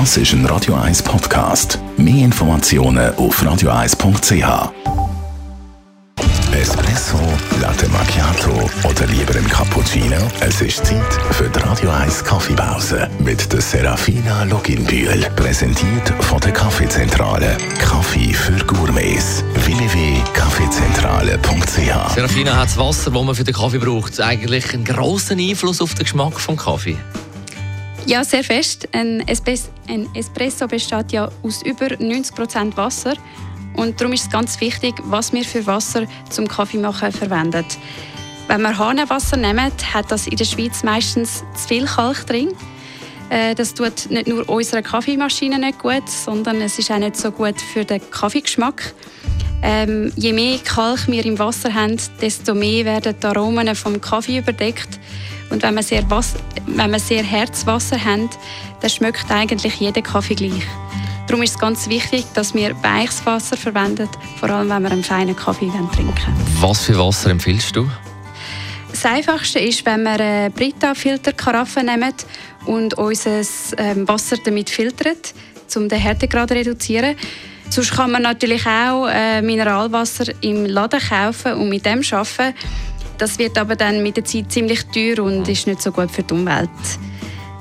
Das ist ein Radio 1 Podcast. Mehr Informationen auf radio1.ch. Espresso, Latte Macchiato oder lieber ein Cappuccino? Es ist Zeit für die Radio 1 Kaffeepause mit der Serafina Loginbühl. Präsentiert von der Kaffeezentrale. Kaffee für Gourmets. www.kaffeezentrale.ch Serafina hat das Wasser, das man für den Kaffee braucht, eigentlich einen grossen Einfluss auf den Geschmack des Kaffee? Ja, sehr fest. Ein, Espres ein Espresso besteht ja aus über 90% Wasser. Und darum ist es ganz wichtig, was wir für Wasser zum Kaffee machen verwenden. Wenn wir Hahnenwasser nehmen, hat das in der Schweiz meistens zu viel Kalk drin. Äh, das tut nicht nur unserer Kaffeemaschine nicht gut, sondern es ist auch nicht so gut für den Kaffeegeschmack. Ähm, je mehr Kalk wir im Wasser haben, desto mehr werden die Aromen vom Kaffee überdeckt. Und wenn wir sehr, Was wenn wir sehr Herzwasser haben, dann schmeckt eigentlich jeder Kaffee gleich. Darum ist es ganz wichtig, dass wir weiches Wasser verwenden, vor allem wenn wir einen feinen Kaffee trinken Was für Wasser empfiehlst du? Das Einfachste ist, wenn wir eine Brita-Filterkaraffe nehmen und unser ähm, Wasser damit filtern, um den Härtegrad zu reduzieren. Sonst kann man natürlich auch äh, Mineralwasser im Laden kaufen und mit dem arbeiten. Das wird aber dann mit der Zeit ziemlich teuer und ist nicht so gut für die Umwelt.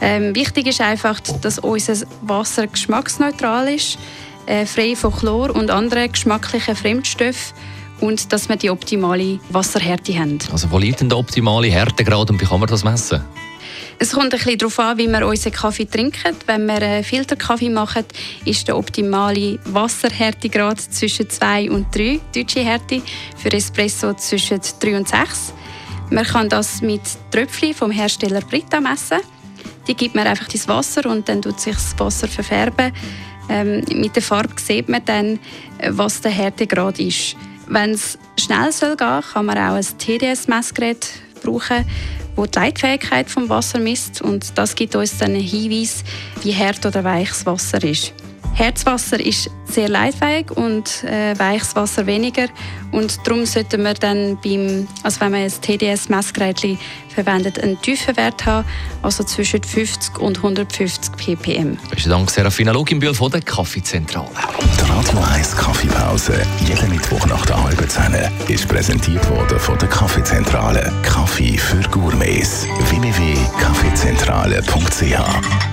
Ähm, wichtig ist einfach, dass unser Wasser geschmacksneutral ist, äh, frei von Chlor und anderen geschmacklichen Fremdstoffen und dass wir die optimale Wasserhärte haben. Also wo liegt denn der optimale Härtegrad und wie kann man das messen? Es kommt ein bisschen darauf an, wie wir unseren Kaffee trinken. Wenn wir einen Filterkaffee machen, ist der optimale Wasserhärtegrad zwischen 2 und 3 deutsche Härte, für Espresso zwischen 3 und 6. Man kann das mit Tröpfchen vom Hersteller Brita messen. Die gibt man einfach ins Wasser und dann tut sich das Wasser verfärben. Ähm, mit der Farbe sieht man dann, was der Härtegrad ist. Wenn es schnell soll gehen, kann man auch ein TDS-Messgerät brauchen wo die Leitfähigkeit vom Wasser misst und das gibt uns dann einen Hinweis, wie hart oder weich das Wasser ist. Herzwasser ist sehr leitfähig und äh, weiches Wasser weniger. Und darum sollten wir dann, beim, also wenn man ein TDS-Messgerät verwendet, einen tiefen Wert haben, also zwischen 50 und 150 ppm. Besten Dank, Serafina Luginbühl von der Kaffeezentrale. Die Radio 1 Kaffeepause, jeden Mittwoch nach der halben Zehn, ist präsentiert worden von der Kaffeezentrale. Kaffee für Gourmets. www.kaffeezentrale.ch